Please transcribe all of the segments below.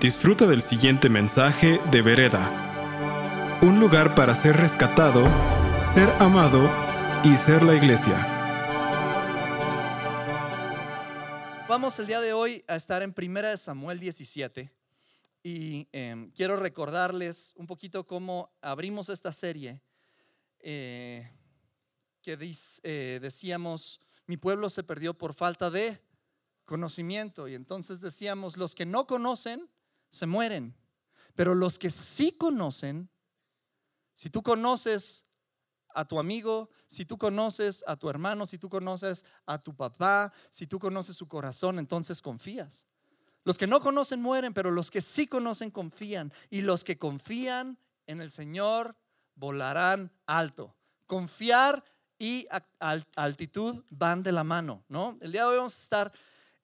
Disfruta del siguiente mensaje de Vereda. Un lugar para ser rescatado, ser amado y ser la iglesia. Vamos el día de hoy a estar en Primera de Samuel 17 y em, quiero recordarles un poquito cómo abrimos esta serie eh, que eh, decíamos, mi pueblo se perdió por falta de conocimiento y entonces decíamos, los que no conocen se mueren. Pero los que sí conocen, si tú conoces a tu amigo, si tú conoces a tu hermano, si tú conoces a tu papá, si tú conoces su corazón, entonces confías. Los que no conocen mueren, pero los que sí conocen confían. Y los que confían en el Señor volarán alto. Confiar y altitud van de la mano, ¿no? El día de hoy vamos a estar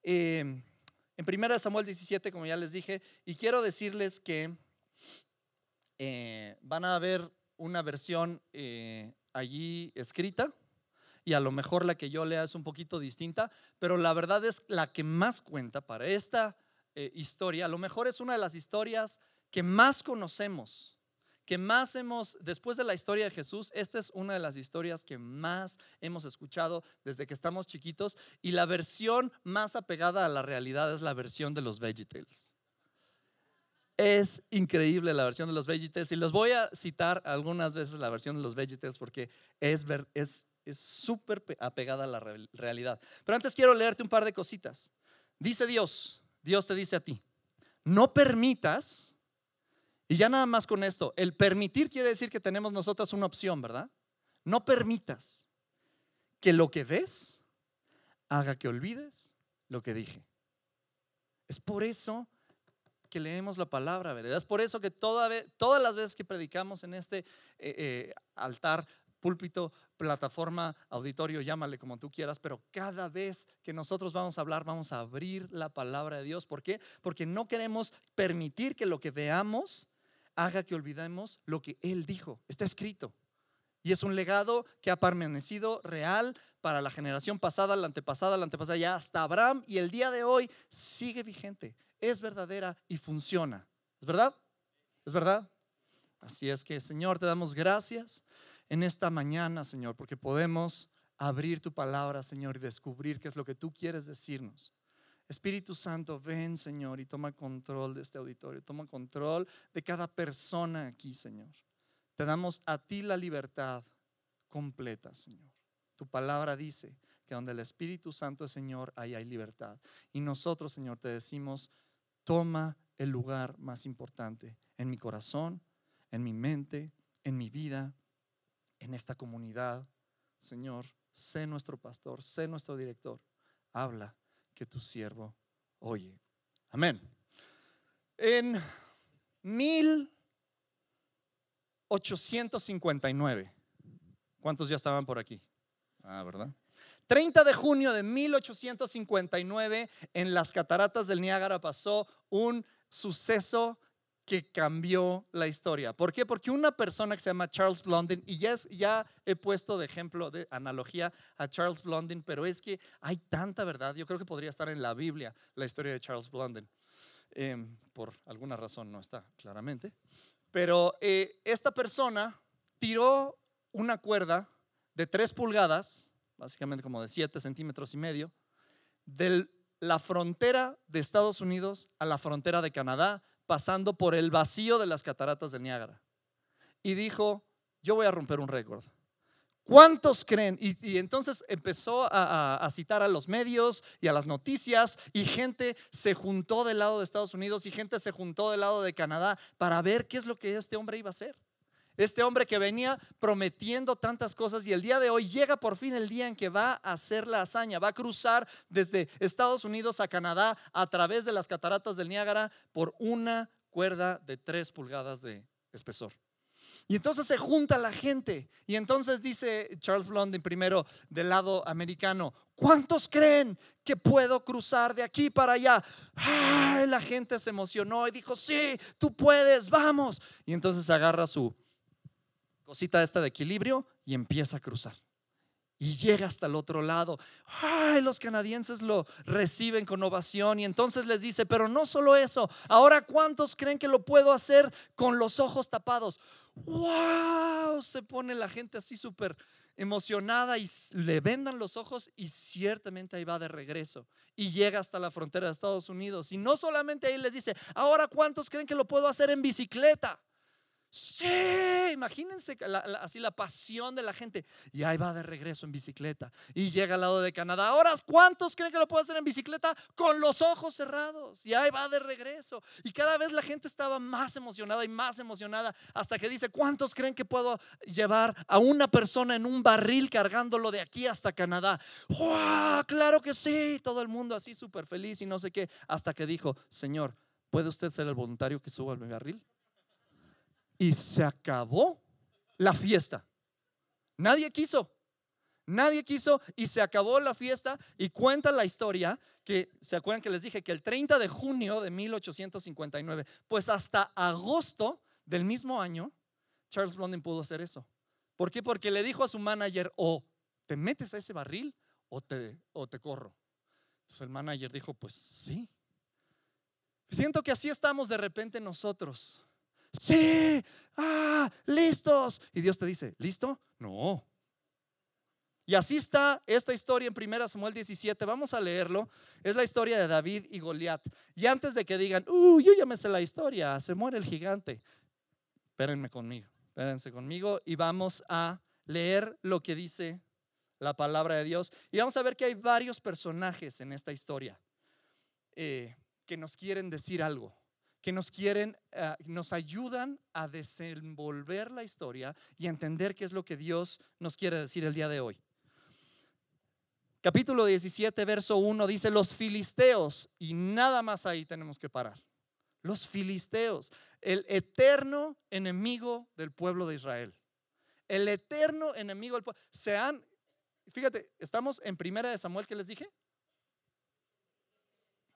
eh, en 1 Samuel 17, como ya les dije, y quiero decirles que eh, van a ver una versión eh, allí escrita y a lo mejor la que yo lea es un poquito distinta, pero la verdad es la que más cuenta para esta eh, historia. A lo mejor es una de las historias que más conocemos que más hemos, después de la historia de Jesús, esta es una de las historias que más hemos escuchado desde que estamos chiquitos y la versión más apegada a la realidad es la versión de los VeggieTales. Es increíble la versión de los VeggieTales y los voy a citar algunas veces la versión de los VeggieTales porque es es súper apegada a la realidad. Pero antes quiero leerte un par de cositas. Dice Dios, Dios te dice a ti, no permitas y ya nada más con esto, el permitir quiere decir que tenemos nosotras una opción, ¿verdad? No permitas que lo que ves haga que olvides lo que dije. Es por eso que leemos la palabra, ¿verdad? Es por eso que todas las veces que predicamos en este eh, eh, altar, púlpito, plataforma, auditorio, llámale como tú quieras, pero cada vez que nosotros vamos a hablar, vamos a abrir la palabra de Dios. ¿Por qué? Porque no queremos permitir que lo que veamos haga que olvidemos lo que Él dijo. Está escrito. Y es un legado que ha permanecido real para la generación pasada, la antepasada, la antepasada, ya hasta Abraham y el día de hoy sigue vigente. Es verdadera y funciona. ¿Es verdad? ¿Es verdad? Así es que, Señor, te damos gracias en esta mañana, Señor, porque podemos abrir tu palabra, Señor, y descubrir qué es lo que tú quieres decirnos. Espíritu Santo, ven, Señor, y toma control de este auditorio, toma control de cada persona aquí, Señor. Te damos a ti la libertad completa, Señor. Tu palabra dice que donde el Espíritu Santo es Señor, ahí hay libertad. Y nosotros, Señor, te decimos, toma el lugar más importante en mi corazón, en mi mente, en mi vida, en esta comunidad. Señor, sé nuestro pastor, sé nuestro director. Habla que tu siervo oye. Amén. En 1859, ¿cuántos ya estaban por aquí? Ah, ¿verdad? 30 de junio de 1859, en las cataratas del Niágara pasó un suceso que cambió la historia. ¿Por qué? Porque una persona que se llama Charles Blondin, y ya, he puesto de ejemplo, de analogía a Charles Blondin, pero es que hay tanta verdad, yo creo que podría estar en la Biblia la historia de Charles Blondin. Em, por alguna razón no está claramente. Pero eh, esta persona tiró una cuerda de 3 pulgadas, básicamente como de 7 centímetros y medio, de la frontera de Estados Unidos a la frontera de Canadá pasando por el vacío de las cataratas del Niágara. Y dijo, yo voy a romper un récord. ¿Cuántos creen? Y, entonces empezó a, citar a los medios y a las noticias y gente se juntó del lado de Estados Unidos y gente se juntó del lado de Canadá para ver qué es lo que este hombre iba a hacer. Este hombre que venía prometiendo tantas cosas y el día de hoy llega por fin el día en que va a hacer la hazaña, va a cruzar desde Estados Unidos a Canadá a través de las cataratas del Niágara por una cuerda de tres pulgadas de espesor. Y entonces se junta la gente. Y entonces dice Charles Blondin primero del lado americano, ¿cuántos creen que puedo cruzar de aquí para allá? la gente se emocionó y dijo, sí, tú puedes, vamos. Y entonces agarra su cosita esta de equilibrio y empieza a cruzar. y llega hasta el otro lado. Ay, los canadienses lo reciben con ovación y entonces les dice, pero no solo eso, ahora cuántos creen que lo puedo hacer con los ojos tapados. ¡Wow! Se pone la gente así súper emocionada y le vendan los ojos y ciertamente ahí va de regreso y llega hasta la frontera de Estados Unidos. Y no solamente ahí les dice, ahora cuántos creen que lo puedo hacer en bicicleta. Sí, imagínense así la pasión de la gente. Y ahí va de regreso en bicicleta. Y llega al lado de Canadá. Ahora, ¿cuántos creen que lo puedo hacer en bicicleta? Con los ojos cerrados. Y ahí va de regreso. Y cada vez la gente estaba más emocionada y más emocionada. Hasta que dice, ¿cuántos creen que puedo llevar a una persona en un barril cargándolo de aquí hasta Canadá? ¡Wow! Claro que sí. Todo el mundo así súper feliz y no sé qué. Hasta que dijo, Señor, ¿puede usted ser el voluntario que suba al barril? Y se acabó la fiesta. Nadie quiso. Nadie quiso y se acabó la fiesta y cuenta la historia que, ¿se acuerdan que les dije que el 30 de junio de 1859, pues hasta agosto del mismo año, Charles Blondin pudo hacer eso. ¿Por qué? Porque le dijo a su manager, o te metes a ese barril o te, o te corro. Entonces el manager dijo, pues sí. Siento que así estamos de repente nosotros sí, ah, listos. Y Dios te dice, ¿listo? No. Y así está esta historia en 1 Samuel 17. Vamos a leerlo. Es la historia de David y Goliat. Y antes de que digan, uh, yo ya me sé la historia, se muere el gigante. Espérenme conmigo, espérense conmigo y vamos a leer lo que dice la palabra de Dios. Y vamos a ver que hay varios personajes en esta historia eh, que nos quieren decir algo que nos quieren, eh, nos ayudan a desenvolver la historia y entender qué es lo que Dios nos quiere decir el día de hoy. Capítulo 17, verso 1 dice, los filisteos, y nada más ahí tenemos que parar. Los filisteos, el eterno enemigo del pueblo de Israel. El eterno enemigo del pueblo. Se han, fíjate, estamos en primera de Samuel que les dije,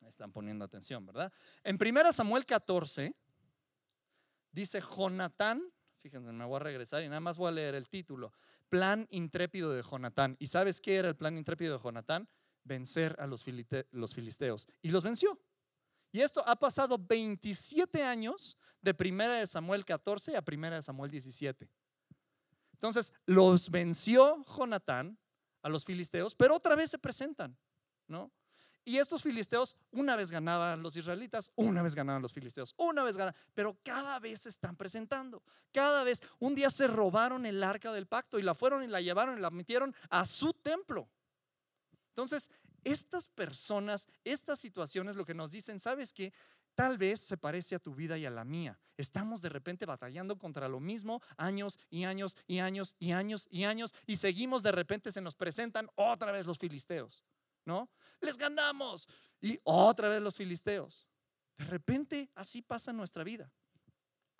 están poniendo atención, ¿verdad? En 1 Samuel 14 dice Jonatán, fíjense, me voy a regresar y nada más voy a leer el título, Plan intrépido de Jonatán. ¿Y sabes qué era el plan intrépido de Jonatán? Vencer a los, los filisteos. Y los venció. Y esto ha pasado 27 años de 1 de Samuel 14 a 1 de Samuel 17. Entonces, los venció Jonatán a los filisteos, pero otra vez se presentan, ¿no? Y estos filisteos una vez ganaban los israelitas, una vez ganaban los filisteos, una vez ganaban, pero cada vez se están presentando. Cada vez, un día se robaron el arca del pacto y la fueron y la llevaron y la metieron a su templo. Entonces, estas personas, estas situaciones, lo que nos dicen, ¿sabes qué? Tal vez se parece a tu vida y a la mía. Estamos de repente batallando contra lo mismo años y años y años y años y años y seguimos de repente se nos presentan otra vez los filisteos. ¿No? Les ganamos. Y otra vez los filisteos. De repente así pasa en nuestra vida.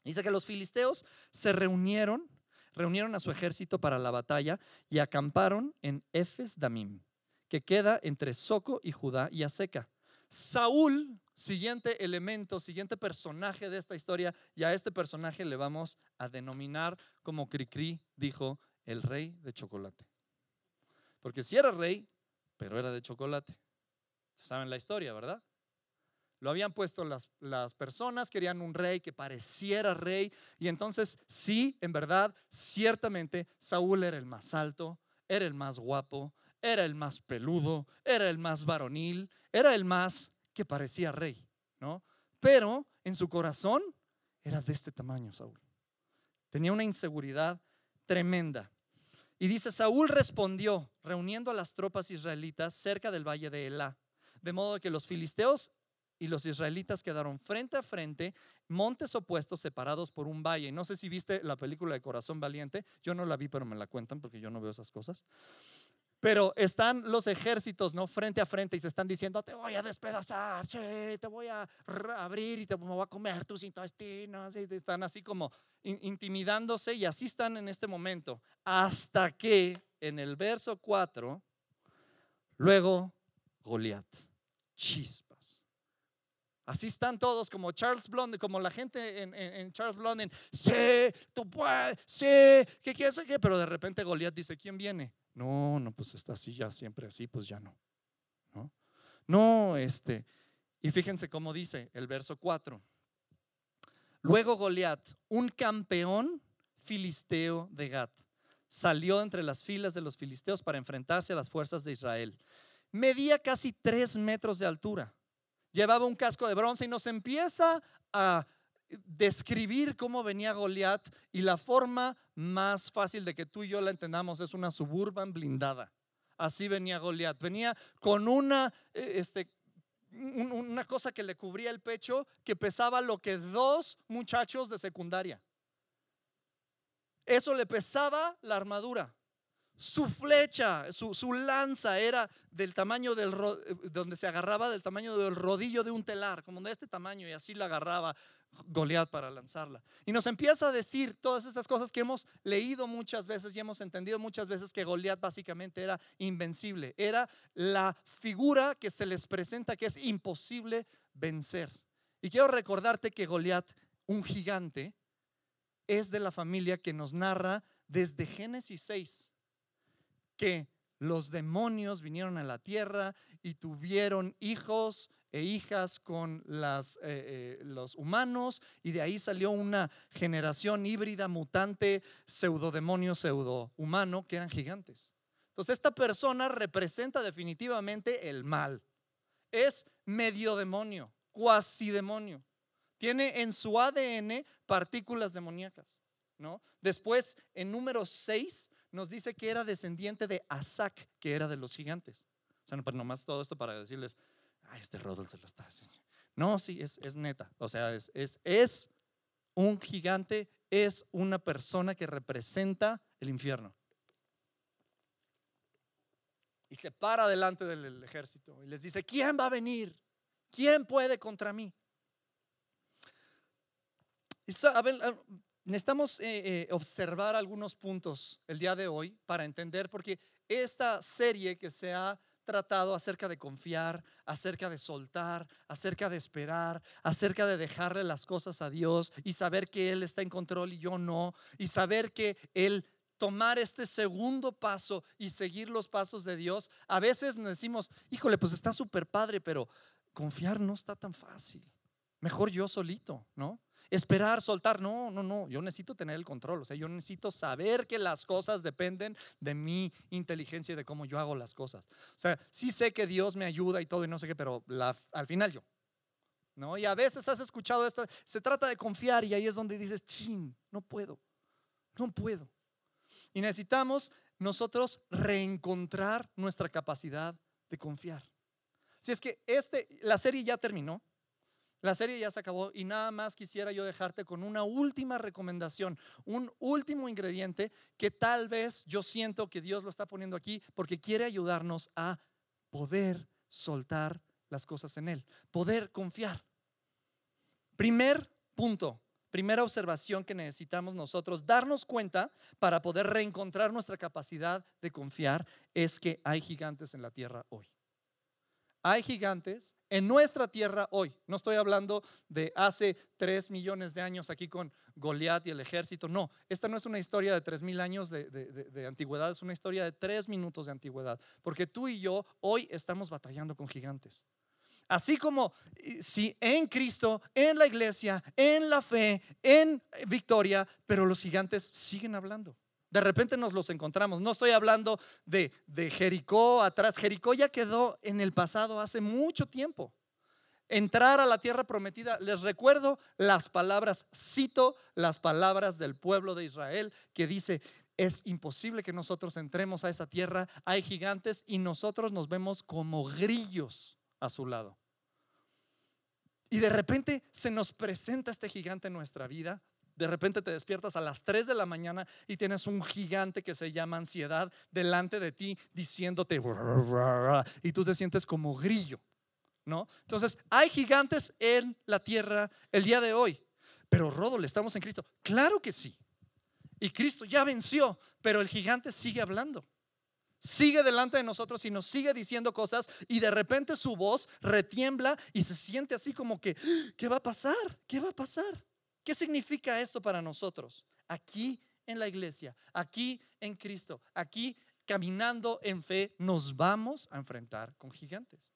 Dice que los filisteos se reunieron, reunieron a su ejército para la batalla y acamparon en Efes Damim, que queda entre Soco y Judá y Aseca. Saúl, siguiente elemento, siguiente personaje de esta historia, y a este personaje le vamos a denominar como Cricri dijo, el rey de chocolate. Porque si era rey, pero era de chocolate. Saben la historia, ¿verdad? Lo habían puesto las, las, personas, querían un rey que pareciera rey. Y entonces, sí, en verdad, ciertamente, Saúl era el más alto, era el más guapo, era el más peludo, era el más varonil, era el más que parecía rey, ¿no? Pero en su corazón era de este tamaño, Saúl. Tenía una inseguridad tremenda. Y dice, Saúl respondió, reuniendo a las tropas israelitas cerca del valle de Elá, de modo que los filisteos y los israelitas quedaron frente a frente, montes opuestos separados por un valle. No sé si viste la película de Corazón Valiente, yo no la vi, pero me la cuentan porque yo no veo esas cosas. Pero están los ejércitos, ¿no? Frente a frente y se están diciendo, te voy a despedazar, te voy a abrir y te voy a comer tus intestinos. Y están así como intimidándose y así están en este momento. Hasta que en el verso 4, luego Goliat, chispas. Así están todos, como Charles Blondin, como la gente en, Charles Blondin. Sí, tú puedes, sí, ¿qué quieres? ¿Qué? Pero de repente Goliat dice, ¿quién viene? No, no, pues está así, ya siempre así, pues ya no. No, no este. Y fíjense cómo dice el verso 4. Luego Goliat, un campeón filisteo de Gat, salió entre las filas de los filisteos para enfrentarse a las fuerzas de Israel. Medía casi tres metros de altura. Llevaba un casco de bronce y nos empieza a describir cómo venía Goliat y la forma más fácil de que tú y yo la entendamos es una suburban blindada. Así venía Goliat. Venía con una, eh, este, una cosa que le cubría el pecho que pesaba lo que dos muchachos de secundaria. Eso le pesaba la armadura. Su flecha, su, lanza era del tamaño del, eh, donde se agarraba del tamaño del rodillo de un telar, como de este tamaño, y así la agarraba Goliat para lanzarla. Y nos empieza a decir todas estas cosas que hemos leído muchas veces y hemos entendido muchas veces que Goliat básicamente era invencible, era la figura que se les presenta que es imposible vencer. Y quiero recordarte que Goliat, un gigante, es de la familia que nos narra desde Génesis 6 que los demonios vinieron a la tierra y tuvieron hijos e hijas con eh, eh, los humanos y de ahí salió una generación híbrida, mutante, pseudo demonio, pseudo humano, que eran gigantes. Entonces esta persona representa definitivamente el mal. Es medio demonio, cuasi demonio. Tiene en su ADN partículas demoníacas. ¿no? Después, en número 6, nos dice que era descendiente de Asac, que era de los gigantes. O sea, pues nomás todo esto para decirles, ah, este Rodolfo se lo está haciendo. No, sí, es, es neta. O sea, es, es, es un gigante, es una persona que representa el infierno. Y se para delante del ejército y les dice, ¿quién va a venir? ¿Quién puede contra mí? necesitamos eh, eh, observar algunos puntos el día de hoy para entender, porque esta serie que se ha tratado acerca de confiar, acerca de soltar, acerca de esperar, acerca de dejarle las cosas a Dios y saber que Él está en control y yo no, y saber que Él tomar este segundo paso y seguir los pasos de Dios, a veces nos decimos, híjole, pues está súper padre, pero confiar no está tan fácil. Mejor yo solito, ¿no? Esperar, soltar. No, no, no. Yo necesito tener el control. O sea, yo necesito saber que las cosas dependen de mi inteligencia y de cómo yo hago las cosas. O sea, sí sé que Dios me ayuda y todo y no sé qué, pero al final yo. ¿No? Y a veces has escuchado esto, se trata de confiar y ahí es donde dices, chin, no puedo, no puedo. Y necesitamos nosotros reencontrar nuestra capacidad de confiar. Si es que este, la serie ya terminó, la serie ya se acabó y nada más quisiera yo dejarte con una última recomendación, un último ingrediente que tal vez yo siento que Dios lo está poniendo aquí porque quiere ayudarnos a poder soltar las cosas en Él, poder confiar. Primer punto, primera observación que necesitamos nosotros darnos cuenta para poder reencontrar nuestra capacidad de confiar es que hay gigantes en la tierra hoy hay gigantes en nuestra tierra hoy. No estoy hablando de hace tres millones de años aquí con Goliat y el ejército. No, esta no es una historia de tres mil años de, antigüedad, es una historia de tres minutos de antigüedad. Porque tú y yo hoy estamos batallando con gigantes. Así como si en Cristo, en la iglesia, en la fe, en victoria, pero los gigantes siguen hablando. De repente nos los encontramos. No estoy hablando de, de Jericó atrás. Jericó ya quedó en el pasado hace mucho tiempo. Entrar a la tierra prometida, les recuerdo las palabras, cito las palabras del pueblo de Israel que dice, es imposible que nosotros entremos a esa tierra, hay gigantes y nosotros nos vemos como grillos a su lado. Y de repente se nos presenta este gigante en nuestra vida, de repente te despiertas a las 3 de la mañana y tienes un gigante que se llama ansiedad delante de ti diciéndote y tú te sientes como grillo, ¿no? Entonces, hay gigantes en la tierra el día de hoy. Pero Rodol, estamos en Cristo. Claro que sí. Y Cristo ya venció, pero el gigante sigue hablando. Sigue delante de nosotros y nos sigue diciendo cosas y de repente su voz retiembla y se siente así como que, ¿qué va a pasar? ¿Qué va a pasar? ¿Qué significa esto para nosotros? Aquí en la iglesia, aquí en Cristo, aquí caminando en fe, nos vamos a enfrentar con gigantes.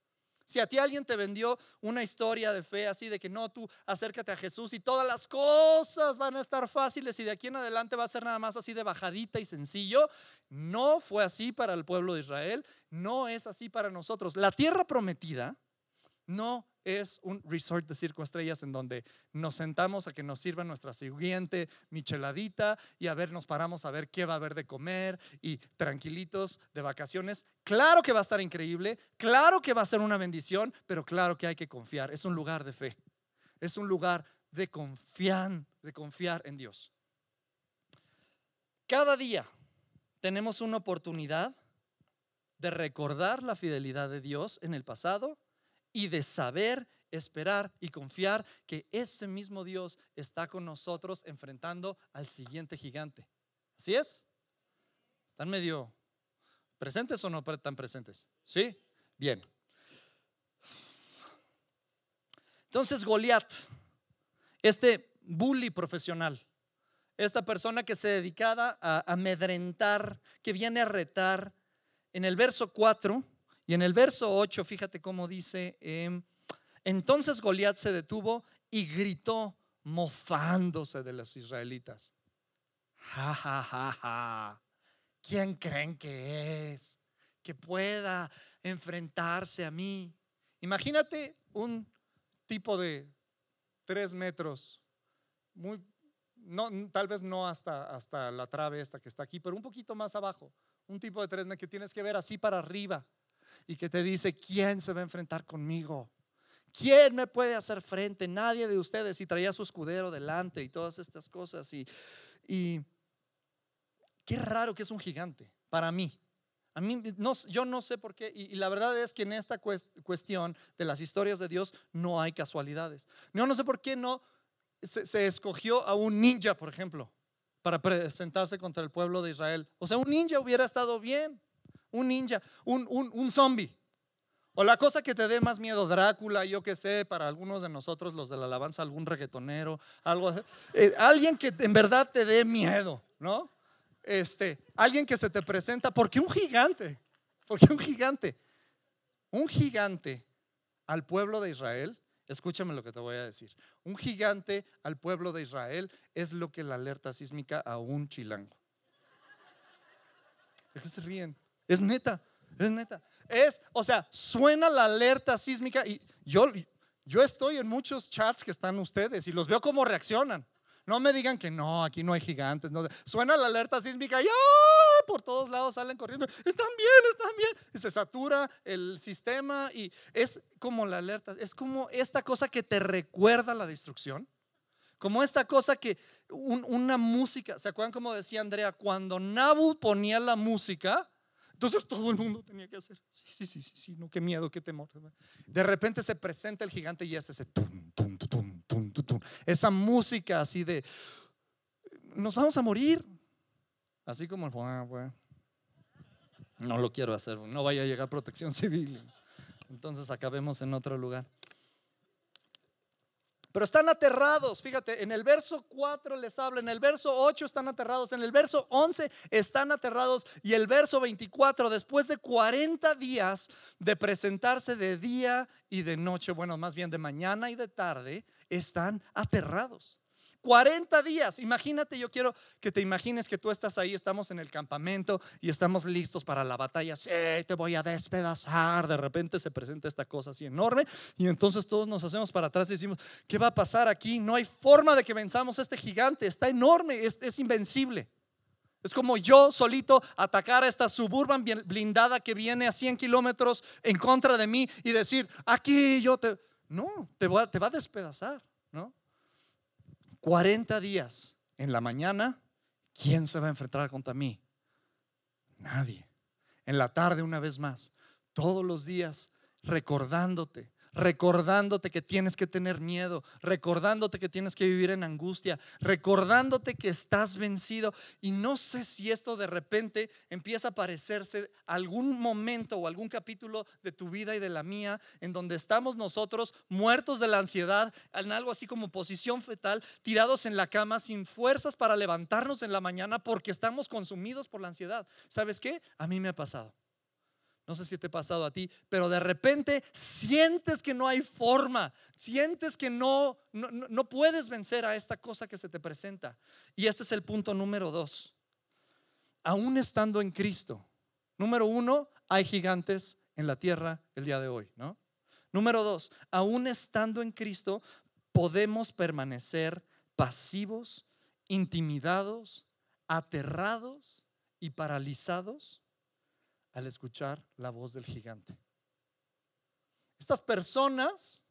Si a ti alguien te vendió una historia de fe así de que no, tú acércate a Jesús y todas las cosas van a estar fáciles y de aquí en adelante va a ser nada más así de bajadita y sencillo, no fue así para el pueblo de Israel, no es así para nosotros. La tierra prometida no es un resort de cinco estrellas en donde nos sentamos a que nos sirva nuestra siguiente micheladita y a ver, nos paramos a ver qué va a haber de comer y tranquilitos de vacaciones. Claro que va a estar increíble, claro que va a ser una bendición, pero claro que hay que confiar. Es un lugar de fe, es un lugar de confiar, de confiar en Dios. Cada día tenemos una oportunidad de recordar la fidelidad de Dios en el pasado y de saber esperar y confiar que ese mismo Dios está con nosotros enfrentando al siguiente gigante. ¿Así es? ¿Están medio presentes o no tan presentes? ¿Sí? Bien. Entonces Goliat, este bully profesional, esta persona que se dedicaba a amedrentar, que viene a retar, en el verso 4 y en el verso 8, fíjate cómo dice, em, entonces Goliat se detuvo y gritó mofándose de los israelitas. Ja, ja, ja, ja. ¿Quién creen que es? Que pueda enfrentarse a mí. Imagínate un tipo de tres metros, muy, tal vez no hasta, hasta la trave esta que está aquí, pero un poquito más abajo. Un tipo de tres metros que tienes que ver así para arriba y que te dice, ¿quién se va a enfrentar conmigo? ¿Quién me puede hacer frente? Nadie de ustedes. Y traía su escudero delante y todas estas cosas. Y, y qué raro que es un gigante para mí. A mí no, yo no sé por qué. Y, la verdad es que en esta cuestión de las historias de Dios no hay casualidades. Yo no sé por qué no se, se escogió a un ninja, por ejemplo, para presentarse contra el pueblo de Israel. O sea, un ninja hubiera estado bien un ninja, un, un, zombie. O la cosa que te dé más miedo, Drácula, yo que sé, para algunos de nosotros, los de la alabanza, algún reggaetonero, algo, eh, alguien que en verdad te dé miedo, ¿no? Este, alguien que se te presenta, porque un gigante, porque un gigante, un gigante al pueblo de Israel, escúchame lo que te voy a decir, un gigante al pueblo de Israel es lo que la alerta sísmica a un chilango. ¿De qué ríen? Es neta, es neta. Es, o sea, suena la alerta sísmica y yo, yo estoy en muchos chats que están ustedes y los veo cómo reaccionan. No me digan que no, aquí no hay gigantes. No. Suena la alerta sísmica y ¡ah! por todos lados salen corriendo. Están bien, están bien. Y se satura el sistema y es como la alerta, es como esta cosa que te recuerda la destrucción. Como esta cosa que una música, ¿se acuerdan como decía Andrea? Cuando Nabu ponía la música, entonces todo el mundo tenía que hacer. Sí, sí, sí, sí, no, qué miedo, qué temor. De repente se presenta el gigante y es ese tum, tum, tum, tum, tum, Esa música así de, nos vamos a morir. Así como el, no lo quiero hacer, no vaya a llegar protección civil. Entonces acabemos en otro lugar. Pero están aterrados, fíjate, en el verso 4 les habla, en el verso 8 están aterrados, en el verso 11 están aterrados y el verso 24, después de 40 días de presentarse de día y de noche, bueno, más bien de mañana y de tarde, están aterrados. 40 días. Imagínate, yo quiero que te imagines que tú estás ahí, estamos en el campamento y estamos listos para la batalla. Sí, te voy a despedazar. De repente se presenta esta cosa así enorme y entonces todos nos hacemos para atrás y decimos, ¿qué va a pasar aquí? No hay forma de que venzamos a este gigante. Está enorme, es, invencible. Es como yo solito atacar a esta suburban blindada que viene a 100 kilómetros en contra de mí y decir, aquí yo te... No, te va, te va a despedazar. 40 días en la mañana, ¿quién se va a enfrentar contra mí? Nadie. En la tarde una vez más, todos los días recordándote, recordándote que tienes que tener miedo, recordándote que tienes que vivir en angustia, recordándote que estás vencido. Y no sé si esto de repente empieza a parecerse algún momento o algún capítulo de tu vida y de la mía, en donde estamos nosotros muertos de la ansiedad, en algo así como posición fetal, tirados en la cama sin fuerzas para levantarnos en la mañana porque estamos consumidos por la ansiedad. ¿Sabes qué? A mí me ha pasado. No sé si te ha pasado a ti, pero de repente sientes que no hay forma, sientes que no, no, puedes vencer a esta cosa que se te presenta. Y este es el punto número dos. Aún estando en Cristo, número uno, hay gigantes en la tierra el día de hoy, ¿no? Número dos, aún estando en Cristo, podemos permanecer pasivos, intimidados, aterrados y paralizados al escuchar la voz del gigante. Estas personas,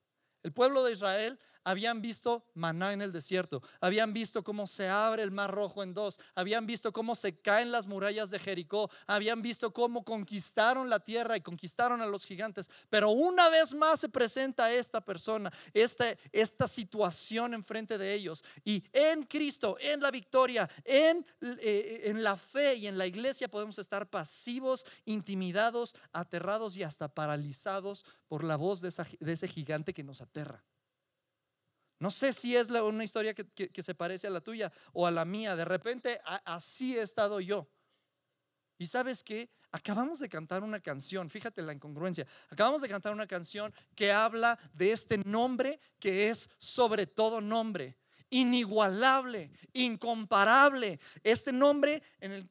el pueblo de Israel, habían visto maná en el desierto, habían visto cómo se abre el mar rojo en dos, habían visto cómo se caen las murallas de Jericó, habían visto cómo conquistaron la tierra y conquistaron a los gigantes. Pero una vez más se presenta esta persona, esta, esta situación enfrente de ellos. Y en Cristo, en la victoria, en, eh, en la fe y en la iglesia podemos estar pasivos, intimidados, aterrados y hasta paralizados por la voz de, de ese gigante que nos aterra. No sé si es una historia que, se parece a la tuya o a la mía. De repente así he estado yo. Y sabes que acabamos de cantar una canción, fíjate la incongruencia, acabamos de cantar una canción que habla de este nombre que es sobre todo nombre, inigualable, incomparable, este nombre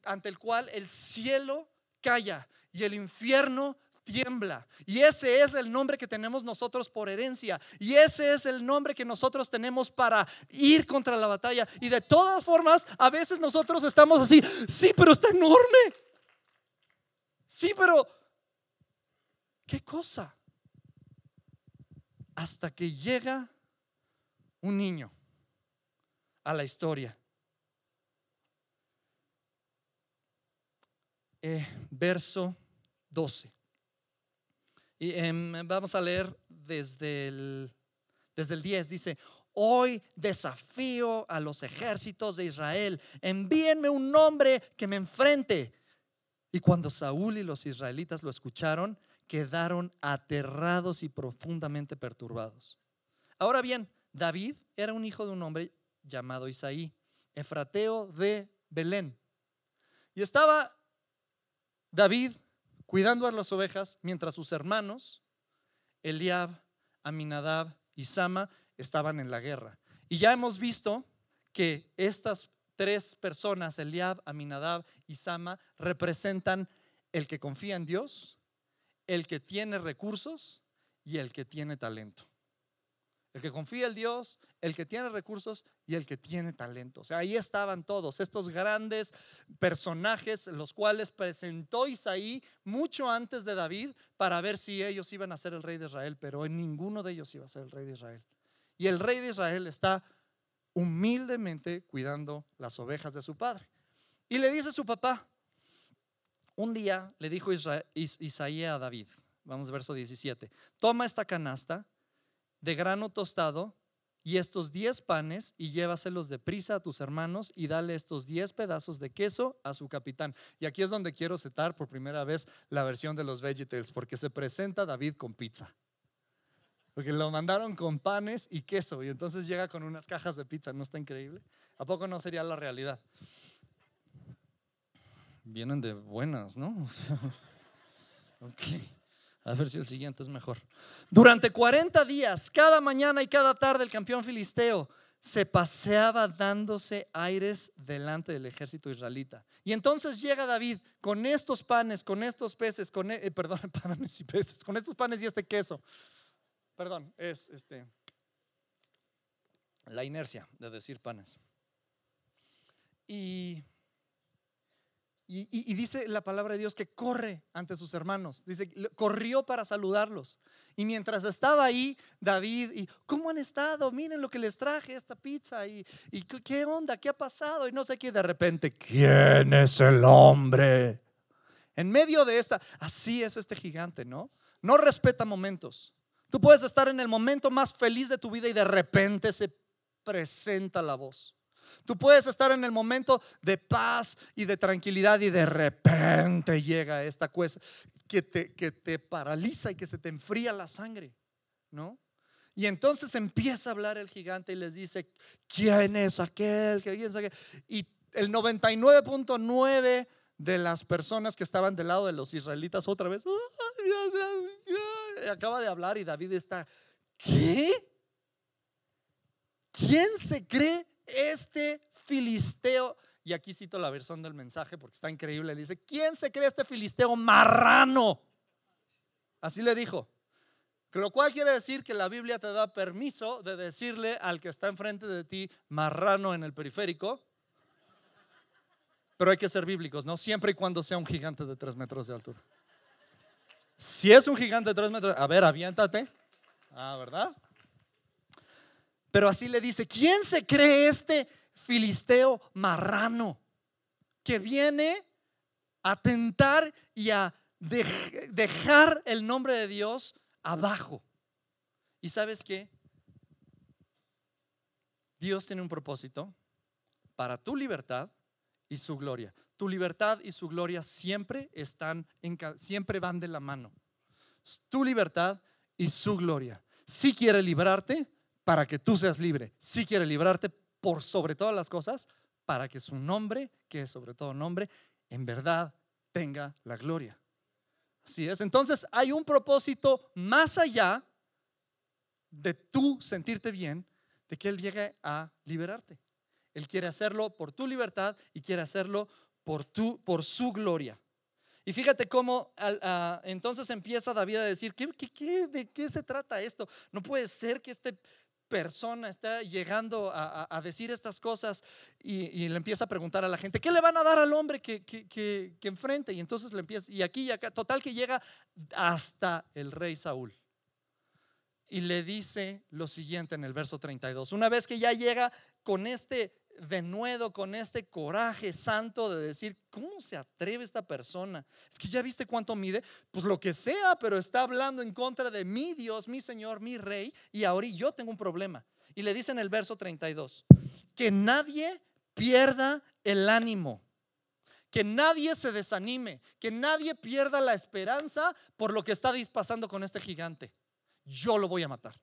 ante el cual el cielo calla y el infierno tiembla. Y ese es el nombre que tenemos nosotros por herencia. Y ese es el nombre que nosotros tenemos para ir contra la batalla. Y de todas formas, a veces nosotros estamos así, sí, pero está enorme. Sí, pero ¿qué cosa? Hasta que llega un niño a la historia. Eh, verso 12. Y em, vamos a leer desde el, desde el 10. Dice, hoy desafío a los ejércitos de Israel, envíenme un hombre que me enfrente. Y cuando Saúl y los israelitas lo escucharon, quedaron aterrados y profundamente perturbados. Ahora bien, David era un hijo de un hombre llamado Isaí, efrateo de Belén. Y estaba David cuidando a las ovejas mientras sus hermanos, Eliab, Aminadab y Sama, estaban en la guerra. Y ya hemos visto que estas tres personas, Eliab, Aminadab y Sama, representan el que confía en Dios, el que tiene recursos y el que tiene talento. El que confía en Dios, el que tiene recursos y el que tiene talento. O sea, ahí estaban todos, estos grandes personajes, los cuales presentó Isaí mucho antes de David para ver si ellos iban a ser el rey de Israel, pero en ninguno de ellos iba a ser el rey de Israel. Y el rey de Israel está humildemente cuidando las ovejas de su padre. Y le dice a su papá, un día le dijo Isaí a David, vamos verso 17, toma esta canasta de grano tostado y estos 10 panes y llévaselos deprisa a tus hermanos y dale estos 10 pedazos de queso a su capitán. Y aquí es donde quiero citar por primera vez la versión de los Vegetables, porque se presenta David con pizza. Porque lo mandaron con panes y queso y entonces llega con unas cajas de pizza. ¿No está increíble? ¿A poco no sería la realidad? Vienen de buenas, ¿no? ok. A ver si el siguiente es mejor. Durante 40 días, cada mañana y cada tarde, el campeón filisteo se paseaba dándose aires delante del ejército israelita. Y entonces llega David con estos panes, con estos peces, con, e, eh, perdón, panes y peces, con estos panes y este queso. Perdón, es este la inercia de decir panes. Y y, dice la palabra de Dios que corre ante sus hermanos. Dice, corrió para saludarlos. Y mientras estaba ahí, David, y ¿cómo han estado? Miren lo que les traje, esta pizza. Y, qué onda, qué ha pasado. Y no sé qué, de repente, ¿quién es el hombre? En medio de esta, así es este gigante, ¿no? No respeta momentos. Tú puedes estar en el momento más feliz de tu vida y de repente se presenta la voz. Tú puedes estar en el momento de paz y de tranquilidad y de repente llega esta cosa que te, que te paraliza y que se te enfría la sangre, ¿no? Y entonces empieza a hablar el gigante y les dice, ¿quién es aquel? ¿Quién es aquel? Y el 99.9 de las personas que estaban del lado de los israelitas otra vez, acaba de hablar y David está, ¿qué? ¿Quién se cree este filisteo? Y aquí cito la versión del mensaje porque está increíble. Le dice, ¿quién se cree este filisteo marrano? Así le dijo. Lo cual quiere decir que la Biblia te da permiso de decirle al que está enfrente de ti marrano en el periférico. Pero hay que ser bíblicos, ¿no? Siempre y cuando sea un gigante de tres metros de altura. Si es un gigante de tres metros, a ver, aviéntate. Ah, ¿verdad? Pero así le dice, ¿quién se cree este filisteo marrano que viene a tentar y a dejar el nombre de Dios abajo? ¿Y sabes qué? Dios tiene un propósito para tu libertad y su gloria. Tu libertad y su gloria siempre están en, siempre van de la mano. Tu libertad y su gloria. Si quiere librarte para que tú seas libre. Si quiere librarte por sobre todas las cosas para que su nombre, que es sobre todo nombre, en verdad tenga la gloria. Así es. Entonces hay un propósito más allá de tú sentirte bien, de que Él llegue a liberarte. Él quiere hacerlo por tu libertad y quiere hacerlo por, tu, por su gloria. Y fíjate cómo entonces empieza David a decir, ¿qué, qué, de qué se trata esto? No puede ser que esta persona esté llegando a, decir estas cosas y, le empieza a preguntar a la gente, ¿qué le van a dar al hombre que, que, que enfrente? Y entonces le empieza, y aquí y acá, total que llega hasta el rey Saúl y le dice lo siguiente en el verso 32. Una vez que ya llega con este denuedo, con este coraje santo de decir, ¿cómo se atreve esta persona? Es que ya viste cuánto mide, pues lo que sea, pero está hablando en contra de mi Dios, mi Señor, mi Rey, y ahora yo tengo un problema. Y le dice en el verso 32, que nadie pierda el ánimo, que nadie se desanime, que nadie pierda la esperanza por lo que está pasando con este gigante yo lo voy a matar.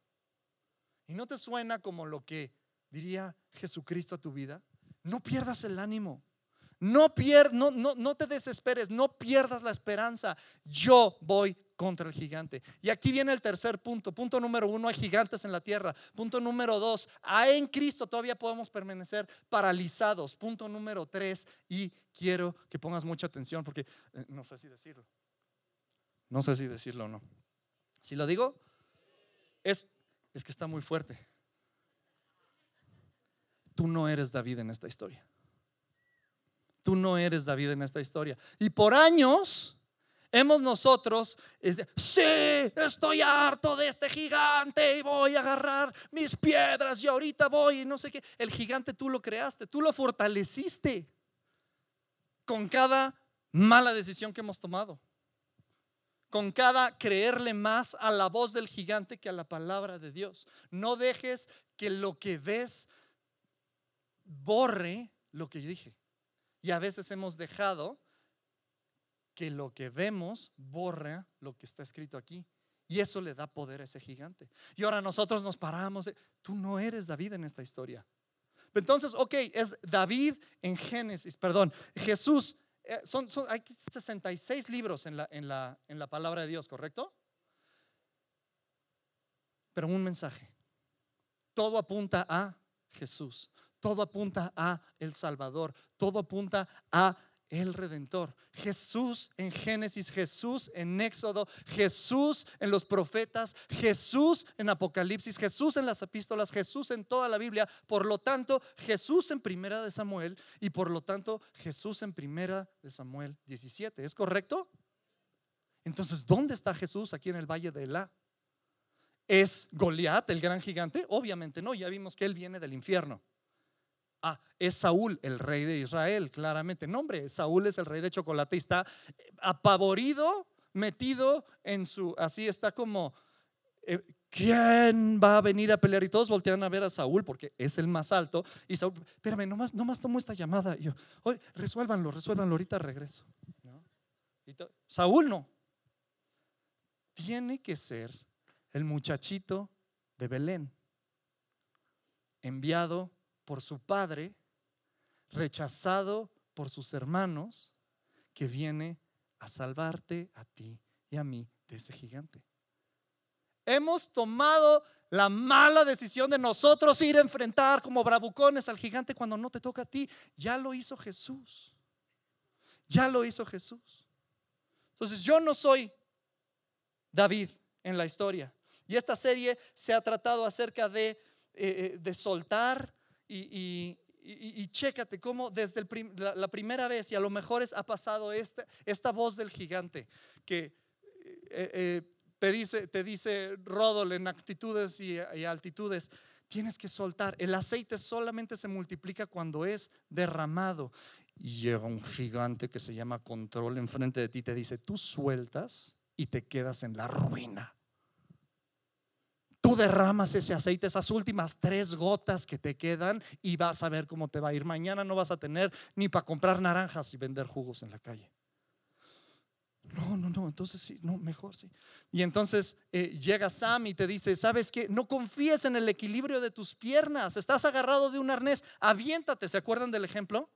¿Y no te suena como lo que diría Jesucristo a tu vida? No pierdas el ánimo. No, no, no, no te desesperes, no pierdas la esperanza. Yo voy contra el gigante. Y aquí viene el tercer punto. Punto número uno, hay gigantes en la tierra. Punto número dos, en Cristo todavía podemos permanecer paralizados. Punto número tres, y quiero que pongas mucha atención porque eh, no sé si decirlo. No sé si decirlo o no. Si lo digo, es, es que está muy fuerte. Tú no eres David en esta historia. Tú no eres David en esta historia. Y por años hemos nosotros, sí, estoy harto de este gigante y voy a agarrar mis piedras y ahorita voy y no sé qué. El gigante tú lo creaste, tú lo fortaleciste con cada mala decisión que hemos tomado con cada creerle más a la voz del gigante que a la palabra de Dios. No dejes que lo que ves borre lo que dije. Y a veces hemos dejado que lo que vemos borre lo que está escrito aquí. Y eso le da poder a ese gigante. Y ahora nosotros nos paramos. Tú no eres David en esta historia. Entonces, ok, es David en Génesis, perdón. Jesús eh, son, hay 66 libros en la, en, la, en la palabra de Dios, ¿correcto? Pero un mensaje. Todo apunta a Jesús. Todo apunta a el Salvador. Todo apunta a el Redentor. Jesús en Génesis, Jesús en Éxodo, Jesús en los profetas, Jesús en Apocalipsis, Jesús en las epístolas, Jesús en toda la Biblia. Por lo tanto, Jesús en Primera de Samuel y por lo tanto Jesús en Primera de Samuel 17. ¿Es correcto? Entonces, ¿dónde está Jesús aquí en el valle de Elá? ¿Es Goliat, el gran gigante? Obviamente no, ya vimos que él viene del infierno. Ah, es Saúl, el rey de Israel, claramente. Nombre, Saúl es el rey de chocolate y está apavorido, metido en su, así está como eh, ¿quién va a venir a pelear? Y todos voltean a ver a Saúl porque es el más alto. Y Saúl, espérame, nomás, nomás tomo esta llamada. Y yo, resuélvanlo, resuélvanlo, ahorita regreso. Saúl no. Tiene que ser el muchachito de Belén, enviado por su padre, rechazado por sus hermanos, que viene a salvarte a ti y a mí de ese gigante. Hemos tomado la mala decisión de nosotros ir a enfrentar como bravucones al gigante cuando no te toca a ti. Ya lo hizo Jesús. Ya lo hizo Jesús. Entonces yo no soy David en la historia. Y esta serie se ha tratado acerca de, eh, eh, de soltar y, chécate cómo desde la, primera vez, y a lo mejor ha pasado esta, esta voz del gigante que eh, te, dice, te dice Rodol en actitudes y, y altitudes, tienes que soltar. El aceite solamente se multiplica cuando es derramado. Y llega un gigante que se llama control enfrente de ti, te dice, tú sueltas y te quedas en la ruina. Derramas ese aceite, esas últimas tres gotas que te quedan y vas a ver cómo te va a ir. Mañana no vas a tener ni para comprar naranjas y vender jugos en la calle. No, no, no, entonces sí, no, mejor sí. Y entonces eh, llega Sam y te dice, ¿sabes qué? No confíes en el equilibrio de tus piernas, estás agarrado de un arnés, aviéntate, ¿se acuerdan del ejemplo?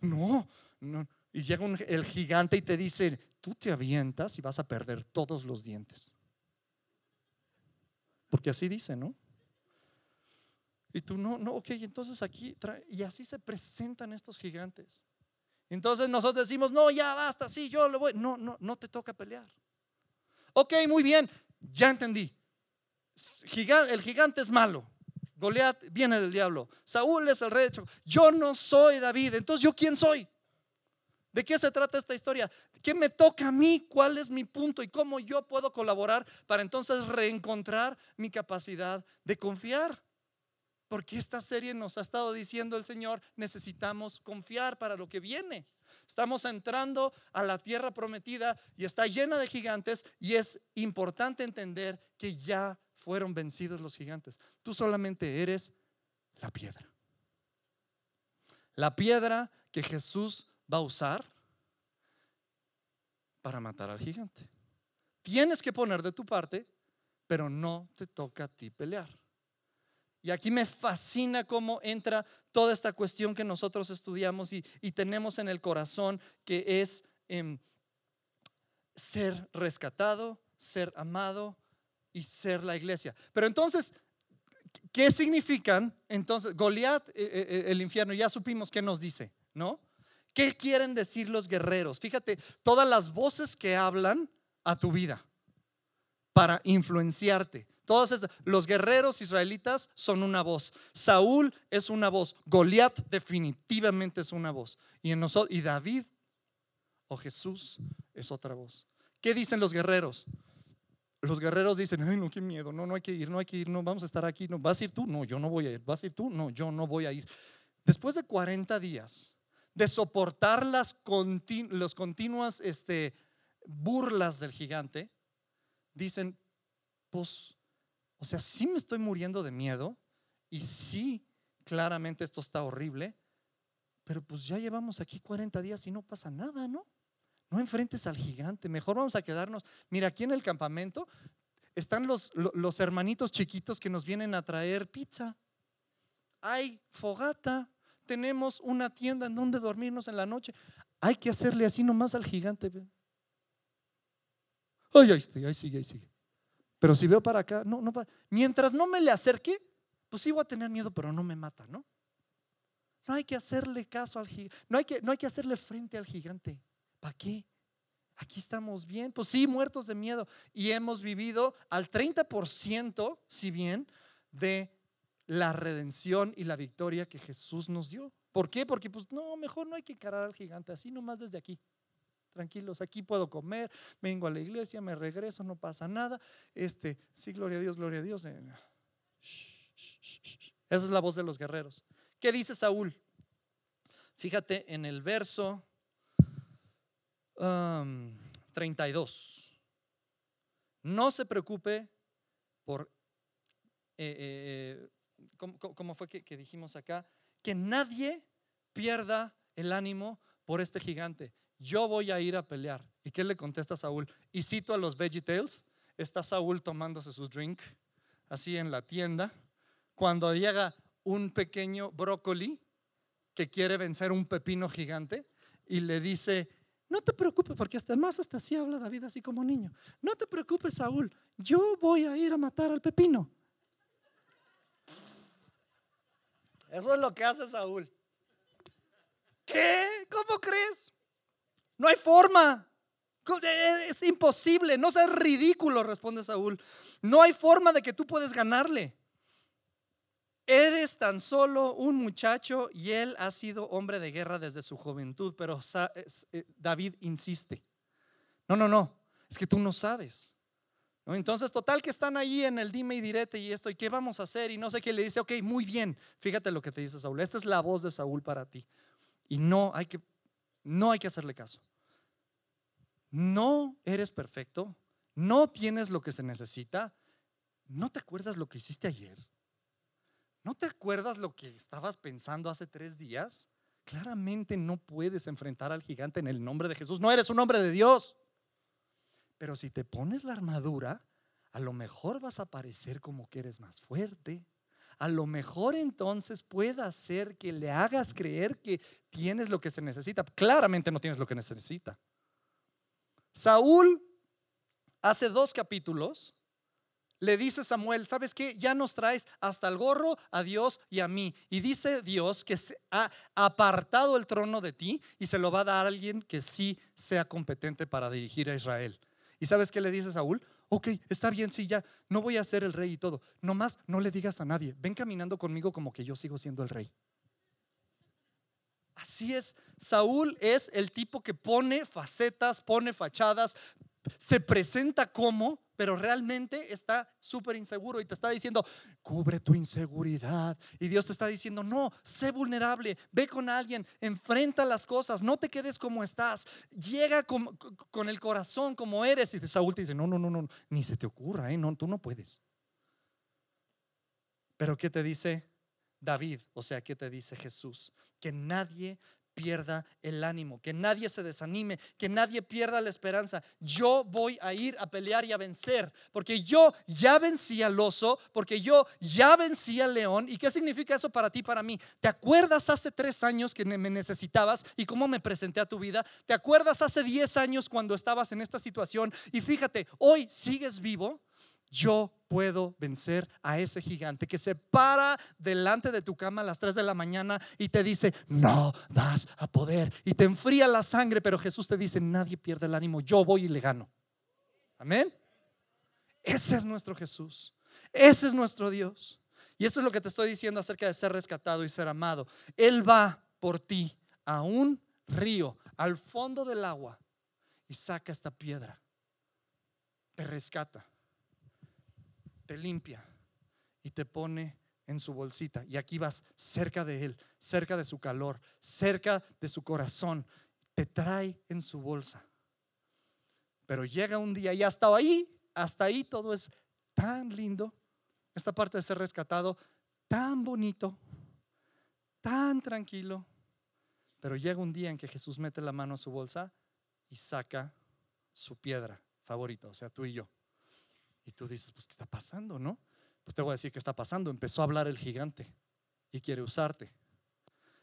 No, no. Y llega el gigante y te dice, tú te avientas y vas a perder todos los dientes. Porque así dice, ¿no? Y tú no, no, ok, entonces aquí, y así se presentan estos gigantes. Entonces nosotros decimos, no, ya basta, sí, yo lo voy. No, no, no te toca pelear. Ok, muy bien, ya entendí. El gigante es malo. Goliat viene del diablo. Saúl es el rey de Yo no soy David. Entonces, ¿yo quién soy? ¿De qué se trata esta historia? ¿Qué me toca a mí? ¿Cuál es mi punto? ¿Y cómo yo puedo colaborar para entonces reencontrar mi capacidad de confiar? Porque esta serie nos ha estado diciendo el Señor, necesitamos confiar para lo que viene. Estamos entrando a la tierra prometida y está llena de gigantes y es importante entender que ya fueron vencidos los gigantes. Tú solamente eres la piedra. La piedra que Jesús va a usar para matar al gigante. Tienes que poner de tu parte, pero no te toca a ti pelear. Y aquí me fascina cómo entra toda esta cuestión que nosotros estudiamos y, tenemos en el corazón, que es em, ser rescatado, ser amado y ser la iglesia. Pero entonces, ¿qué significan? Entonces, Goliat, eh, eh, eh, el infierno, ya supimos qué nos dice, ¿no? ¿Qué quieren decir los guerreros? Fíjate, todas las voces que hablan a tu vida para influenciarte. Todos los guerreros israelitas son una voz. Saúl es una voz. Goliat definitivamente es una voz. Y, en nosotros, y David o Jesús es otra voz. ¿Qué dicen los guerreros? Los guerreros dicen, ay, no, qué miedo, no, no hay que ir, no hay que ir, no, vamos a estar aquí, no, ¿vas a ir tú? No, yo no voy a ir, ¿vas a ir tú? No, yo no voy a ir. Después de 40 días, de soportar las los continuas este, burlas del gigante, dicen, pues, o sea, sí me estoy muriendo de miedo y sí, claramente esto está horrible, pero pues ya llevamos aquí 40 días y no pasa nada, ¿no? No enfrentes al gigante, mejor vamos a quedarnos. Mira, aquí en el campamento están los, los hermanitos chiquitos que nos vienen a traer pizza. Hay fogata, tenemos una tienda en donde dormirnos en la noche. Hay que hacerle así nomás al gigante. Ay, ahí, ahí sigue, ahí sigue. Pero si veo para acá, no, no, mientras no me le acerque, pues sí voy a tener miedo, pero no me mata, ¿no? No hay que hacerle caso al gigante, no hay que, no hay que hacerle frente al gigante. ¿Para qué? Aquí estamos bien, pues sí, muertos de miedo. Y hemos vivido al 30%, si bien, de la redención y la victoria que Jesús nos dio. ¿Por qué? Porque pues no, mejor no hay que encarar al gigante, así nomás desde aquí. Tranquilos, aquí puedo comer, vengo a la iglesia, me regreso, no pasa nada. Este, sí, gloria a Dios, gloria a Dios. Eh, Esa es la voz de los guerreros. ¿Qué dice Saúl? Fíjate en el verso 32. Um, no se preocupe por, eh, eh, ¿cómo, fue que, que dijimos acá? Que nadie pierda el ánimo por este gigante. Yo voy a ir a pelear. ¿Y qué le contesta Saúl? Y cito a los VeggieTales. Está Saúl tomándose su drink así en la tienda. Cuando llega un pequeño brócoli que quiere vencer un pepino gigante y le dice, no te preocupes, porque hasta más hasta así habla David así como niño. No te preocupes, Saúl, yo voy a ir a matar al pepino. Eso es lo que hace Saúl. ¿Qué? ¿Cómo crees? No hay forma. Es imposible, no seas ridículo, responde Saúl. No hay forma de que tú puedes ganarle. Eres tan solo un muchacho y él ha sido hombre de guerra desde su juventud, pero eh, David insiste. No, no, no, es que tú no sabes. Entonces, total que están ahí en el dime y direte y esto, ¿y qué vamos a hacer? Y no sé qué le dice, ok, muy bien, fíjate lo que te dice Saúl. Esta es la voz de Saúl para ti. Y no hay que, no hay que hacerle caso. No eres perfecto, no tienes lo que se necesita. ¿No te acuerdas lo que hiciste ayer? ¿No te acuerdas lo que estabas pensando hace tres días? Claramente no puedes enfrentar al gigante en el nombre de Jesús. No eres un hombre de Dios. Pero si te pones la armadura, a lo mejor vas a parecer como que eres más fuerte. A lo mejor entonces pueda ser que le hagas creer que tienes lo que se necesita. Claramente no tienes lo que necesita. Saúl, hace dos capítulos, le dice Samuel, ¿sabes qué? Ya nos traes hasta el gorro a Dios y a mí. Y dice Dios que ha apartado el trono de ti y se lo va a dar a alguien que sí sea competente para dirigir a Israel. ¿Y sabes qué le dice Saúl? Ok, está bien, sí, ya, no voy a ser el rey y todo. Nomás no le digas a nadie, ven caminando conmigo como que yo sigo siendo el rey. Así es, Saúl es el tipo que pone facetas, pone fachadas, se presenta como, pero realmente está súper inseguro y te está diciendo, cubre tu inseguridad. Y Dios te está diciendo, no, sé vulnerable, ve con alguien, enfrenta las cosas, no te quedes como estás, llega con, el corazón como eres. Y Saúl te dice, no, no, no, no, ni se te ocurra, ¿eh? no, tú no puedes. Pero ¿qué te dice David? O sea, ¿qué te dice Jesús? Que nadie pierda el ánimo, que nadie se desanime, que nadie pierda la esperanza. Yo voy a ir a pelear y a vencer, porque yo ya vencí al oso, porque yo ya vencí al león. ¿Y qué significa eso para ti, para mí? ¿Te acuerdas hace tres años que me necesitabas y cómo me presenté a tu vida? ¿Te acuerdas hace diez años cuando estabas en esta situación? Y fíjate, hoy sigues vivo yo puedo vencer a ese gigante que se para delante de tu cama a las 3 de la mañana y te dice, no vas a poder. Y te enfría la sangre, pero Jesús te dice, nadie pierde el ánimo, yo voy y le gano. Amén. Ese es nuestro Jesús. Ese es nuestro Dios. Y eso es lo que te estoy diciendo acerca de ser rescatado y ser amado. Él va por ti a un río, al fondo del agua, y saca esta piedra. Te rescata te limpia y te pone en su bolsita. Y aquí vas cerca de Él, cerca de su calor, cerca de su corazón. Te trae en su bolsa. Pero llega un día y hasta ahí, hasta ahí todo es tan lindo. Esta parte de ser rescatado, tan bonito, tan tranquilo. Pero llega un día en que Jesús mete la mano a su bolsa y saca su piedra favorita, o sea, tú y yo. Y tú dices, pues, ¿qué está pasando, no? Pues te voy a decir qué está pasando. Empezó a hablar el gigante y quiere usarte.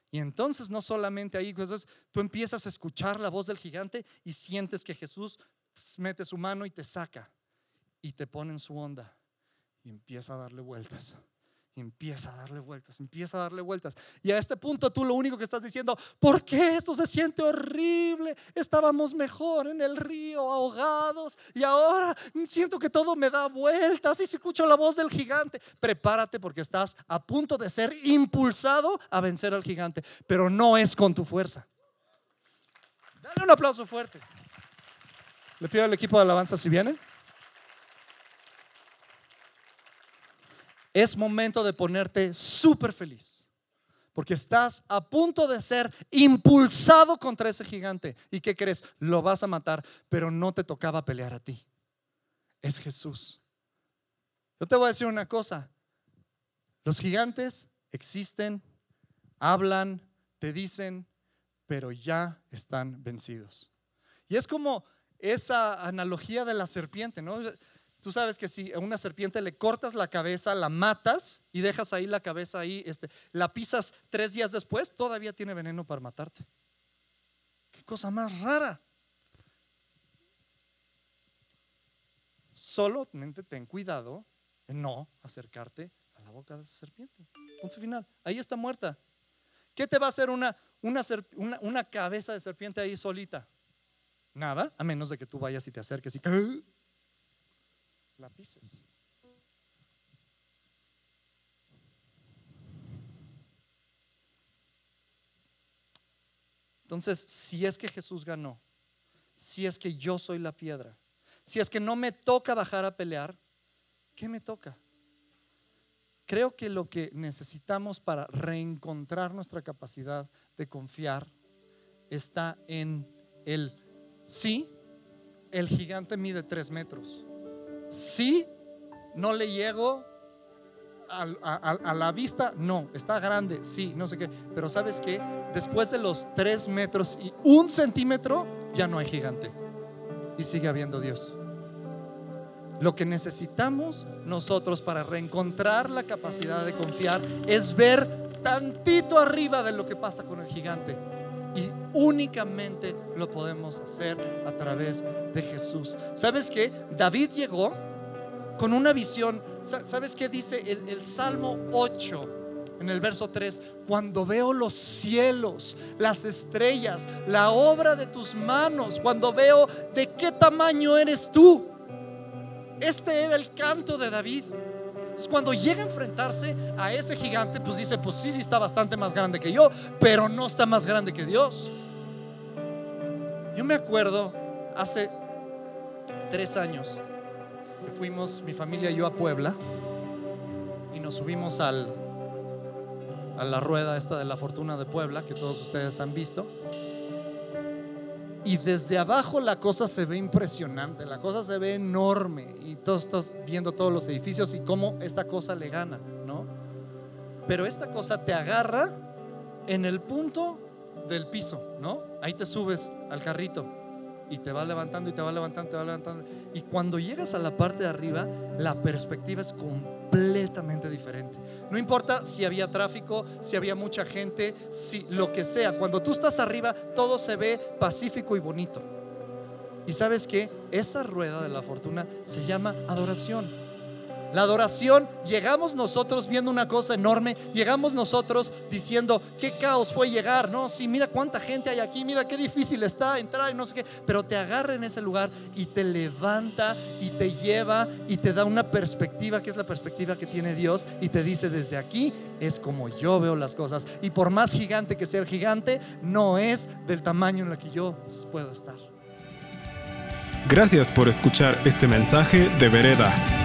Y entonces no solamente ahí, entonces tú empiezas a escuchar la voz del gigante y sientes que Jesús mete su mano y te saca y te pone en su onda y empieza a darle vueltas empieza a darle vueltas, empieza a darle vueltas. Y a este punto tú lo único que estás diciendo, ¿por qué esto se siente horrible? Estábamos mejor en el río, ahogados, y ahora siento que todo me da vueltas y se escucha la voz del gigante. Prepárate porque estás a punto de ser impulsado a vencer al gigante, pero no es con tu fuerza. Dale un aplauso fuerte. Le pido al equipo de alabanza si viene. Es momento de ponerte súper feliz. Porque estás a punto de ser impulsado contra ese gigante. ¿Y qué crees? Lo vas a matar, pero no te tocaba pelear a ti. Es Jesús. Yo te voy a decir una cosa. Los gigantes existen, hablan, te dicen, pero ya están vencidos. Y es como esa analogía de la serpiente, ¿no? Tú sabes que si a una serpiente le cortas la cabeza, la matas y dejas ahí la cabeza ahí, este, la pisas tres días después, todavía tiene veneno para matarte. Qué cosa más rara. Solamente ten cuidado en no acercarte a la boca de esa serpiente. Punto final. Ahí está muerta. ¿Qué te va a hacer una, una, una cabeza de serpiente ahí solita? Nada, a menos de que tú vayas y te acerques y la pises. Entonces, si es que Jesús ganó, si es que yo soy la piedra, si es que no me toca bajar a pelear, ¿qué me toca? Creo que lo que necesitamos para reencontrar nuestra capacidad de confiar está en el sí, el gigante mide tres metros. Sí, no le llego a, la vista, no, está grande, sí, no sé qué. Pero sabes que después de los tres metros y un centímetro, ya no hay gigante. Y sigue habiendo Dios. Lo que necesitamos nosotros para reencontrar la capacidad de confiar es ver tantito arriba de lo que pasa con el gigante. Y únicamente lo podemos hacer a través de Jesús. ¿Sabes qué? David llegó con una visión. ¿Sabes qué dice el, Salmo 8? en el verso 3, cuando veo los cielos, las estrellas, la obra de tus manos, cuando veo de qué tamaño eres tú. Este era el canto de David. Entonces, cuando llega a enfrentarse a ese gigante, pues dice, pues sí, sí está bastante más grande que yo, pero no está más grande que Dios. Yo me acuerdo hace tres años que fuimos, mi familia y yo, a Puebla y nos subimos al, a la rueda esta de la fortuna de Puebla, que todos ustedes han visto. Y desde abajo la cosa se ve impresionante, la cosa se ve enorme y todos, todos viendo todos los edificios y cómo esta cosa le gana, ¿no? Pero esta cosa te agarra en el punto del piso, ¿no? Ahí te subes al carrito y te va levantando y te va levantando, te va levantando. Y cuando llegas a la parte de arriba, la perspectiva es completamente diferente. No importa si había tráfico, si había mucha gente, si lo que sea. Cuando tú estás arriba, todo se ve pacífico y bonito. Y sabes que esa rueda de la fortuna se llama adoración. La adoración, llegamos nosotros viendo una cosa enorme, llegamos nosotros diciendo, qué caos fue llegar, no, sí, mira cuánta gente hay aquí, mira qué difícil está entrar y no sé qué, pero te agarra en ese lugar y te levanta y te lleva y te da una perspectiva, que es la perspectiva que tiene Dios, y te dice, desde aquí es como yo veo las cosas, y por más gigante que sea el gigante, no es del tamaño en el que yo puedo estar. Gracias por escuchar este mensaje de Vereda.